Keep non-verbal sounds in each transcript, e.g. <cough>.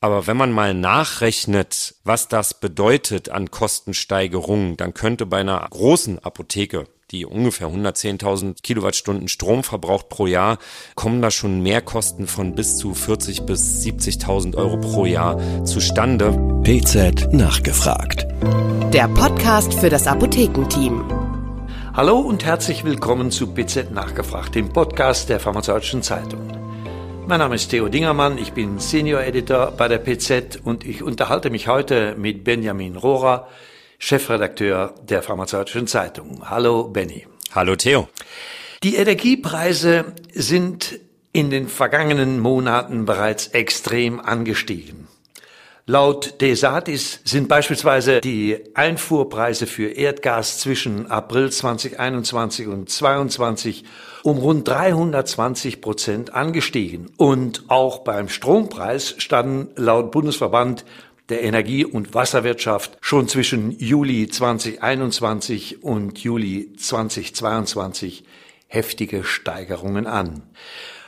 Aber wenn man mal nachrechnet, was das bedeutet an Kostensteigerungen, dann könnte bei einer großen Apotheke, die ungefähr 110.000 Kilowattstunden Strom verbraucht pro Jahr, kommen da schon Mehrkosten von bis zu 40 bis 70.000 Euro pro Jahr zustande. PZ nachgefragt. Der Podcast für das Apothekenteam. Hallo und herzlich willkommen zu PZ nachgefragt, dem Podcast der Pharmazeutischen Zeitung. Mein Name ist Theo Dingermann, ich bin Senior Editor bei der PZ und ich unterhalte mich heute mit Benjamin Rohrer, Chefredakteur der Pharmazeutischen Zeitung. Hallo Benny. Hallo Theo. Die Energiepreise sind in den vergangenen Monaten bereits extrem angestiegen. Laut DESATIS sind beispielsweise die Einfuhrpreise für Erdgas zwischen April 2021 und 2022 um rund 320 Prozent angestiegen. Und auch beim Strompreis standen laut Bundesverband der Energie- und Wasserwirtschaft schon zwischen Juli 2021 und Juli 2022 heftige Steigerungen an.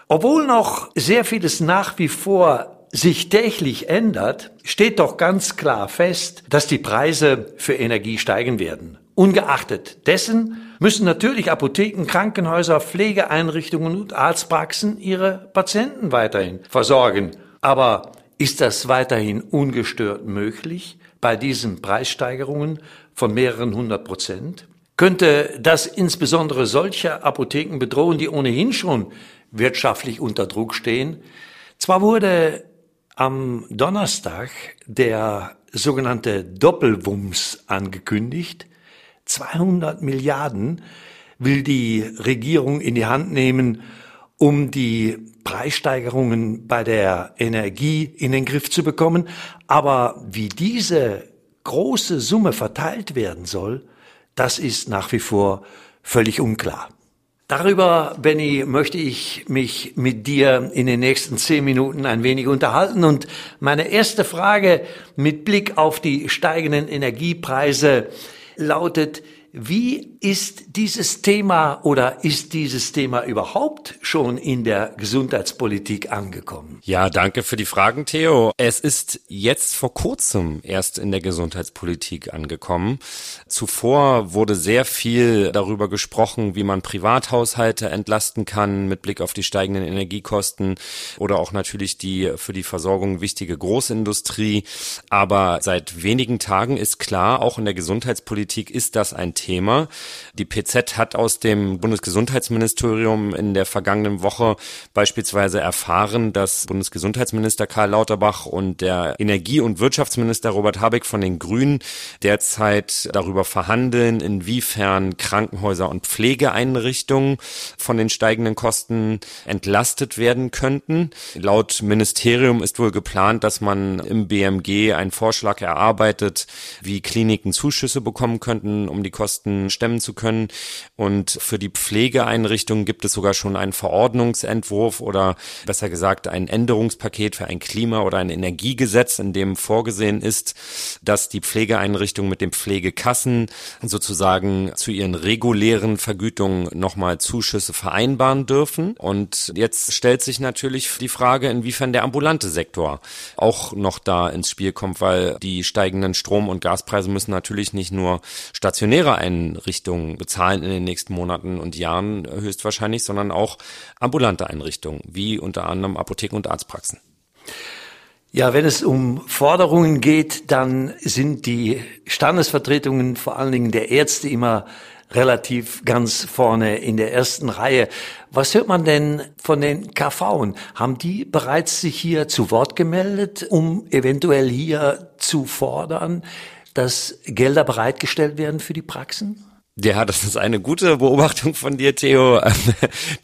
Obwohl noch sehr vieles nach wie vor sich täglich ändert, steht doch ganz klar fest, dass die Preise für Energie steigen werden. Ungeachtet dessen müssen natürlich Apotheken, Krankenhäuser, Pflegeeinrichtungen und Arztpraxen ihre Patienten weiterhin versorgen. Aber ist das weiterhin ungestört möglich bei diesen Preissteigerungen von mehreren hundert Prozent? Könnte das insbesondere solche Apotheken bedrohen, die ohnehin schon wirtschaftlich unter Druck stehen? Zwar wurde am Donnerstag der sogenannte Doppelwumms angekündigt. 200 Milliarden will die Regierung in die Hand nehmen, um die Preissteigerungen bei der Energie in den Griff zu bekommen. Aber wie diese große Summe verteilt werden soll, das ist nach wie vor völlig unklar. Darüber, Benny, möchte ich mich mit dir in den nächsten zehn Minuten ein wenig unterhalten. Und meine erste Frage mit Blick auf die steigenden Energiepreise lautet, wie ist dieses Thema oder ist dieses Thema überhaupt schon in der Gesundheitspolitik angekommen? Ja, danke für die Fragen, Theo. Es ist jetzt vor kurzem erst in der Gesundheitspolitik angekommen. Zuvor wurde sehr viel darüber gesprochen, wie man Privathaushalte entlasten kann mit Blick auf die steigenden Energiekosten oder auch natürlich die für die Versorgung wichtige Großindustrie. Aber seit wenigen Tagen ist klar, auch in der Gesundheitspolitik ist das ein Thema. Die PZ hat aus dem Bundesgesundheitsministerium in der vergangenen Woche beispielsweise erfahren, dass Bundesgesundheitsminister Karl Lauterbach und der Energie- und Wirtschaftsminister Robert Habeck von den Grünen derzeit darüber verhandeln, inwiefern Krankenhäuser und Pflegeeinrichtungen von den steigenden Kosten entlastet werden könnten. Laut Ministerium ist wohl geplant, dass man im BMG einen Vorschlag erarbeitet, wie Kliniken Zuschüsse bekommen könnten, um die Kosten Kosten stemmen zu können. Und für die Pflegeeinrichtungen gibt es sogar schon einen Verordnungsentwurf oder besser gesagt ein Änderungspaket für ein Klima- oder ein Energiegesetz, in dem vorgesehen ist, dass die Pflegeeinrichtungen mit den Pflegekassen sozusagen zu ihren regulären Vergütungen nochmal Zuschüsse vereinbaren dürfen. Und jetzt stellt sich natürlich die Frage, inwiefern der ambulante Sektor auch noch da ins Spiel kommt, weil die steigenden Strom- und Gaspreise müssen natürlich nicht nur stationäre Einrichtungen bezahlen in den nächsten Monaten und Jahren höchstwahrscheinlich, sondern auch ambulante Einrichtungen, wie unter anderem Apotheken und Arztpraxen. Ja, wenn es um Forderungen geht, dann sind die Standesvertretungen, vor allen Dingen der Ärzte, immer relativ ganz vorne in der ersten Reihe. Was hört man denn von den KV? Haben die bereits sich hier zu Wort gemeldet, um eventuell hier zu fordern, dass Gelder bereitgestellt werden für die Praxen? Ja, das ist eine gute Beobachtung von dir, Theo.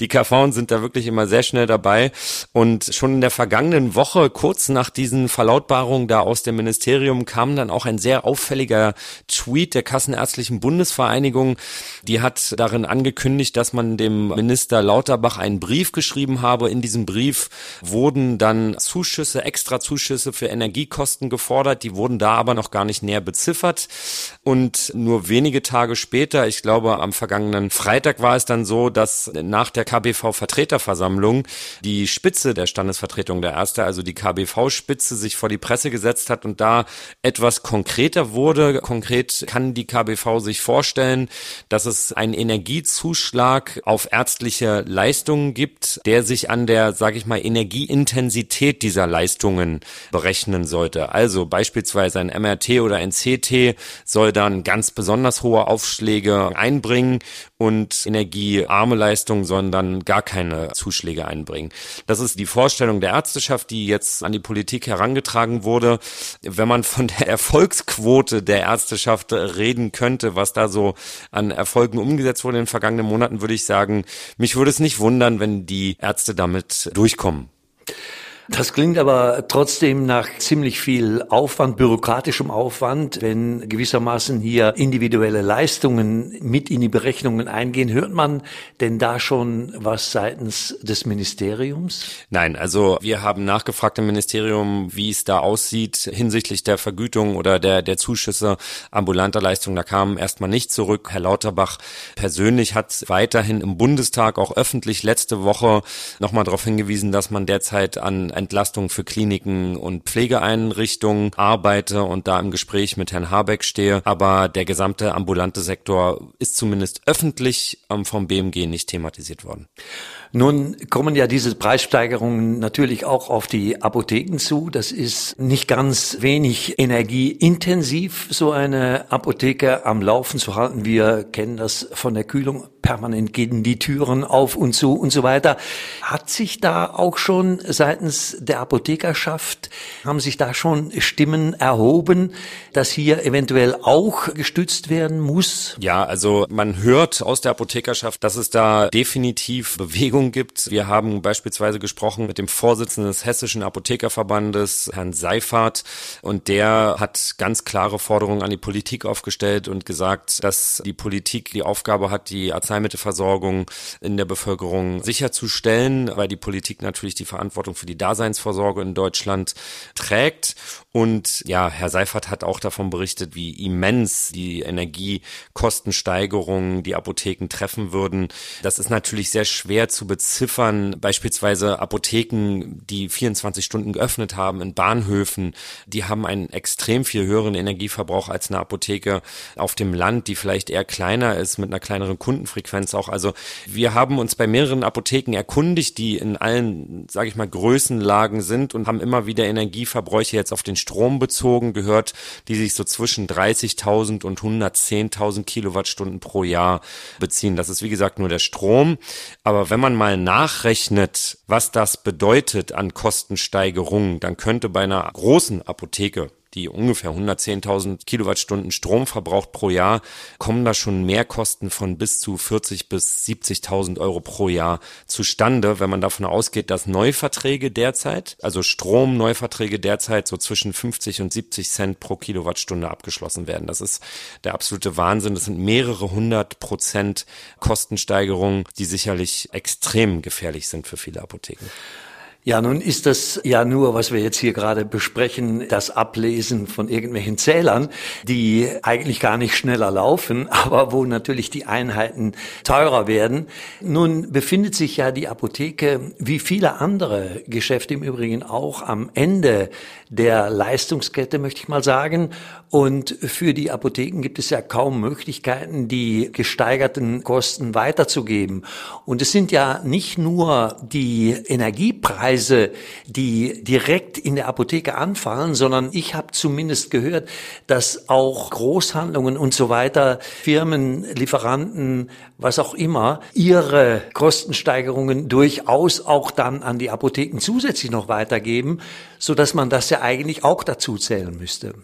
Die KV sind da wirklich immer sehr schnell dabei. Und schon in der vergangenen Woche, kurz nach diesen Verlautbarungen da aus dem Ministerium, kam dann auch ein sehr auffälliger Tweet der Kassenärztlichen Bundesvereinigung. Die hat darin angekündigt, dass man dem Minister Lauterbach einen Brief geschrieben habe. In diesem Brief wurden dann Zuschüsse, extra Zuschüsse für Energiekosten gefordert. Die wurden da aber noch gar nicht näher beziffert. Und nur wenige Tage später weiter. Ich glaube, am vergangenen Freitag war es dann so, dass nach der KBV-Vertreterversammlung die Spitze der Standesvertretung der Erste, also die KBV-Spitze, sich vor die Presse gesetzt hat und da etwas konkreter wurde. Konkret kann die KBV sich vorstellen, dass es einen Energiezuschlag auf ärztliche Leistungen gibt, der sich an der, sage ich mal, Energieintensität dieser Leistungen berechnen sollte. Also beispielsweise ein MRT oder ein CT soll dann ganz besonders hohe Aufschläge einbringen und energiearme Leistungen sollen dann gar keine Zuschläge einbringen. Das ist die Vorstellung der Ärzteschaft, die jetzt an die Politik herangetragen wurde. Wenn man von der <laughs> Erfolgsquote der Ärzteschaft reden könnte, was da so an Erfolgen umgesetzt wurde in den vergangenen Monaten, würde ich sagen, mich würde es nicht wundern, wenn die Ärzte damit durchkommen. Das klingt aber trotzdem nach ziemlich viel Aufwand, bürokratischem Aufwand. Wenn gewissermaßen hier individuelle Leistungen mit in die Berechnungen eingehen, hört man denn da schon was seitens des Ministeriums? Nein, also wir haben nachgefragt im Ministerium, wie es da aussieht hinsichtlich der Vergütung oder der, der Zuschüsse ambulanter Leistungen. Da kam erstmal nicht zurück. Herr Lauterbach persönlich hat weiterhin im Bundestag auch öffentlich letzte Woche nochmal darauf hingewiesen, dass man derzeit an Entlastung für Kliniken und Pflegeeinrichtungen arbeite und da im Gespräch mit Herrn Habeck stehe. Aber der gesamte ambulante Sektor ist zumindest öffentlich vom BMG nicht thematisiert worden. Nun kommen ja diese Preissteigerungen natürlich auch auf die Apotheken zu. Das ist nicht ganz wenig energieintensiv, so eine Apotheke am Laufen zu halten. Wir kennen das von der Kühlung. Permanent gehen die Türen auf und zu und so weiter. Hat sich da auch schon seitens der Apothekerschaft, haben sich da schon Stimmen erhoben, dass hier eventuell auch gestützt werden muss? Ja, also man hört aus der Apothekerschaft, dass es da definitiv Bewegung gibt. Wir haben beispielsweise gesprochen mit dem Vorsitzenden des Hessischen Apothekerverbandes, Herrn Seifert, und der hat ganz klare Forderungen an die Politik aufgestellt und gesagt, dass die Politik die Aufgabe hat, die Arzneimittelversorgung in der Bevölkerung sicherzustellen, weil die Politik natürlich die Verantwortung für die Daseinsvorsorge in Deutschland trägt. Und ja, Herr Seifert hat auch davon berichtet, wie immens die Energiekostensteigerungen die Apotheken treffen würden. Das ist natürlich sehr schwer zu beziffern. Beispielsweise Apotheken, die 24 Stunden geöffnet haben in Bahnhöfen, die haben einen extrem viel höheren Energieverbrauch als eine Apotheke auf dem Land, die vielleicht eher kleiner ist, mit einer kleineren Kundenfrequenz auch. Also wir haben uns bei mehreren Apotheken erkundigt, die in allen, sage ich mal, Größenlagen sind und haben immer wieder Energieverbräuche jetzt auf den Strom bezogen gehört, die sich so zwischen 30.000 und 110.000 Kilowattstunden pro Jahr beziehen. Das ist wie gesagt nur der Strom. Aber wenn man mal nachrechnet, was das bedeutet an Kostensteigerungen, dann könnte bei einer großen Apotheke die ungefähr 110.000 Kilowattstunden Strom verbraucht pro Jahr, kommen da schon Mehrkosten von bis zu 40 bis 70.000 Euro pro Jahr zustande, wenn man davon ausgeht, dass Neuverträge derzeit, also Stromneuverträge derzeit so zwischen 50 und 70 Cent pro Kilowattstunde abgeschlossen werden. Das ist der absolute Wahnsinn. Das sind mehrere hundert Prozent Kostensteigerungen, die sicherlich extrem gefährlich sind für viele Apotheken. Ja, nun ist das ja nur, was wir jetzt hier gerade besprechen, das Ablesen von irgendwelchen Zählern, die eigentlich gar nicht schneller laufen, <laughs> aber wo natürlich die Einheiten teurer werden. Nun befindet sich ja die Apotheke, wie viele andere Geschäfte im Übrigen auch, am Ende der Leistungskette, möchte ich mal sagen. Und für die Apotheken gibt es ja kaum Möglichkeiten, die gesteigerten Kosten weiterzugeben. Und es sind ja nicht nur die Energiepreise, Preise, die direkt in der Apotheke anfallen, sondern ich habe zumindest gehört, dass auch Großhandlungen und so weiter, Firmen, Lieferanten, was auch immer, ihre Kostensteigerungen durchaus auch dann an die Apotheken zusätzlich noch weitergeben, so dass man das ja eigentlich auch dazu zählen müsste.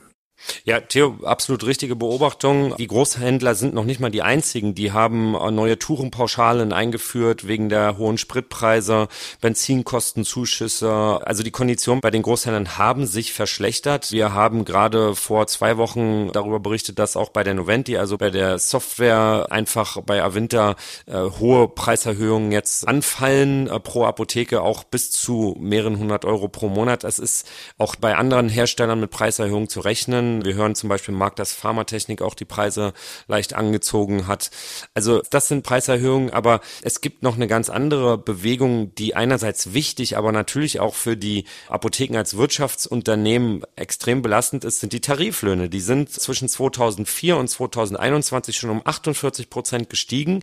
Ja, Theo, absolut richtige Beobachtung. Die Großhändler sind noch nicht mal die einzigen. Die haben neue Tourenpauschalen eingeführt wegen der hohen Spritpreise, Benzinkostenzuschüsse. Also die Konditionen bei den Großhändlern haben sich verschlechtert. Wir haben gerade vor zwei Wochen darüber berichtet, dass auch bei der Noventi, also bei der Software, einfach bei Avinta äh, hohe Preiserhöhungen jetzt anfallen äh, pro Apotheke, auch bis zu mehreren hundert Euro pro Monat. Es ist auch bei anderen Herstellern mit Preiserhöhungen zu rechnen Preisen. Wir hören zum Beispiel Markt, dass Pharmatechnik auch die Preise leicht angezogen hat. Also das sind Preiserhöhungen, aber es gibt noch eine ganz andere Bewegung, die einerseits wichtig, aber natürlich auch für die Apotheken als Wirtschaftsunternehmen extrem belastend ist, sind die Tariflöhne. Die sind zwischen 2004 und 2021 schon um 48 Prozent gestiegen.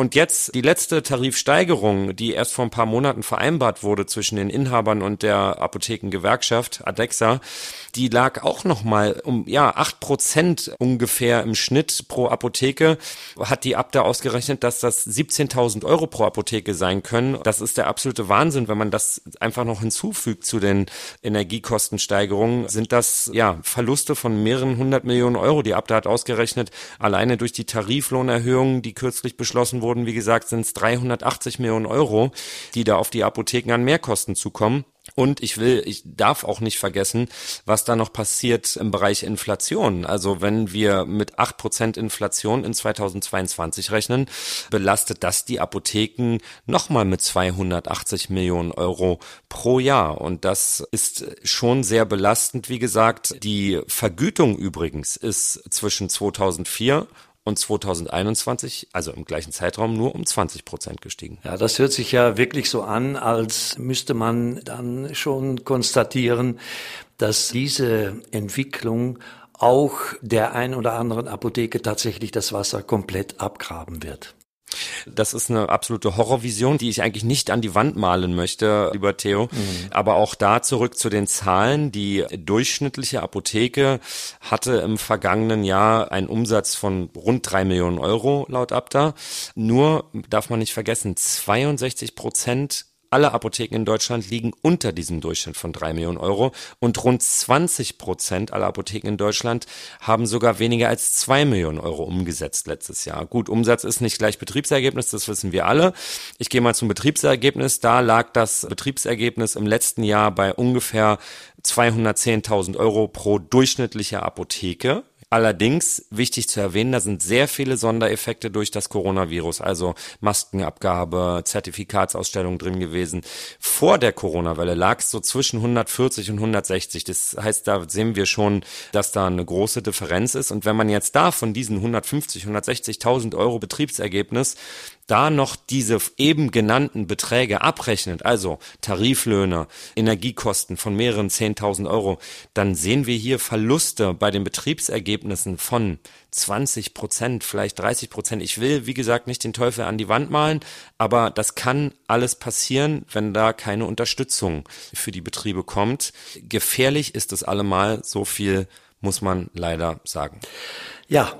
Und jetzt die letzte Tarifsteigerung, die erst vor ein paar Monaten vereinbart wurde zwischen den Inhabern und der Apothekengewerkschaft Adexa, die lag auch noch mal um ja acht Prozent ungefähr im Schnitt pro Apotheke. Hat die Abda ausgerechnet, dass das 17.000 Euro pro Apotheke sein können. Das ist der absolute Wahnsinn, wenn man das einfach noch hinzufügt zu den Energiekostensteigerungen. Sind das ja Verluste von mehreren hundert Millionen Euro. Die Abda hat ausgerechnet, alleine durch die Tariflohnerhöhungen, die kürzlich beschlossen wurden, wie gesagt, sind es 380 Millionen Euro, die da auf die Apotheken an Mehrkosten zukommen. Und ich will, ich darf auch nicht vergessen, was da noch passiert im Bereich Inflation. Also wenn wir mit acht Prozent Inflation in 2022 rechnen, belastet das die Apotheken nochmal mit 280 Millionen Euro pro Jahr. Und das ist schon sehr belastend. Wie gesagt, die Vergütung übrigens ist zwischen 2004 und 2021, also im gleichen Zeitraum, nur um 20 Prozent gestiegen. Ja, das hört sich ja wirklich so an, als müsste man dann schon konstatieren, dass diese Entwicklung auch der ein oder anderen Apotheke tatsächlich das Wasser komplett abgraben wird. Das ist eine absolute Horrorvision, die ich eigentlich nicht an die Wand malen möchte, lieber Theo. Mhm. Aber auch da zurück zu den Zahlen. Die durchschnittliche Apotheke hatte im vergangenen Jahr einen Umsatz von rund drei Millionen Euro laut Abda. Nur darf man nicht vergessen, 62 Prozent alle Apotheken in Deutschland liegen unter diesem Durchschnitt von drei Millionen Euro und rund 20 Prozent aller Apotheken in Deutschland haben sogar weniger als zwei Millionen Euro umgesetzt letztes Jahr. Gut, Umsatz ist nicht gleich Betriebsergebnis, das wissen wir alle. Ich gehe mal zum Betriebsergebnis. Da lag das Betriebsergebnis im letzten Jahr bei ungefähr 210.000 Euro pro durchschnittliche Apotheke. Allerdings, wichtig zu erwähnen, da sind sehr viele Sondereffekte durch das Coronavirus, also Maskenabgabe, Zertifikatsausstellung drin gewesen. Vor der Corona-Welle lag es so zwischen 140 und 160. Das heißt, da sehen wir schon, dass da eine große Differenz ist. Und wenn man jetzt da von diesen 150, 160.000 Euro Betriebsergebnis da noch diese eben genannten Beträge abrechnet, also Tariflöhne, Energiekosten von mehreren 10.000 Euro, dann sehen wir hier Verluste bei den Betriebsergebnissen von 20 Prozent, vielleicht 30 Prozent. Ich will, wie gesagt, nicht den Teufel an die Wand malen, aber das kann alles passieren, wenn da keine Unterstützung für die Betriebe kommt. Gefährlich ist es allemal, so viel muss man leider sagen. Ja,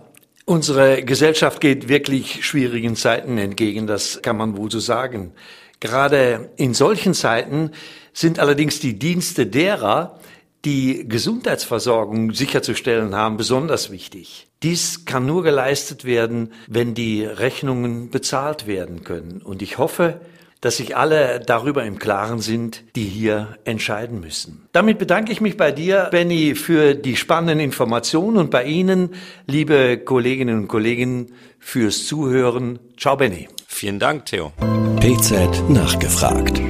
Unsere Gesellschaft geht wirklich schwierigen Zeiten entgegen, das kann man wohl so sagen. Gerade in solchen Zeiten sind allerdings die Dienste derer, die Gesundheitsversorgung sicherzustellen haben, besonders wichtig. Dies kann nur geleistet werden, wenn die Rechnungen bezahlt werden können. Und ich hoffe, dass sich alle darüber im Klaren sind, die hier entscheiden müssen. Damit bedanke ich mich bei dir, Benny, für die spannenden Informationen und bei Ihnen, liebe Kolleginnen und Kollegen, fürs Zuhören. Ciao, Benny. Vielen Dank, Theo. PZ nachgefragt.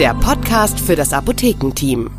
Der Podcast für das Apothekenteam.